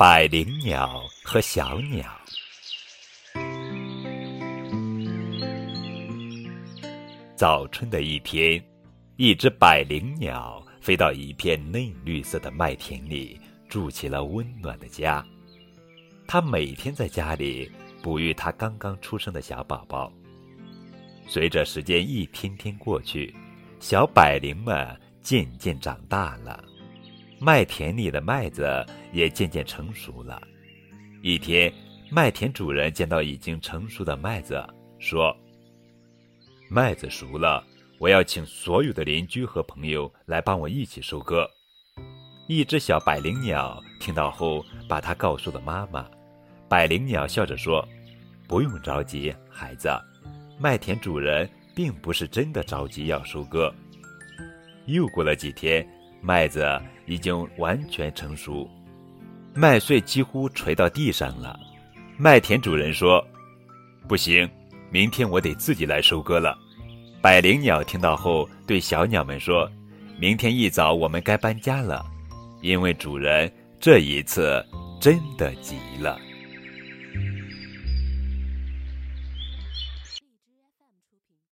百灵鸟和小鸟。早春的一天，一只百灵鸟飞到一片嫩绿色的麦田里，筑起了温暖的家。它每天在家里哺育它刚刚出生的小宝宝。随着时间一天天过去，小百灵们渐渐长大了。麦田里的麦子也渐渐成熟了。一天，麦田主人见到已经成熟的麦子，说：“麦子熟了，我要请所有的邻居和朋友来帮我一起收割。”一只小百灵鸟听到后，把它告诉了妈妈。百灵鸟笑着说：“不用着急，孩子，麦田主人并不是真的着急要收割。”又过了几天。麦子已经完全成熟，麦穗几乎垂到地上了。麦田主人说：“不行，明天我得自己来收割了。”百灵鸟听到后，对小鸟们说：“明天一早我们该搬家了，因为主人这一次真的急了。”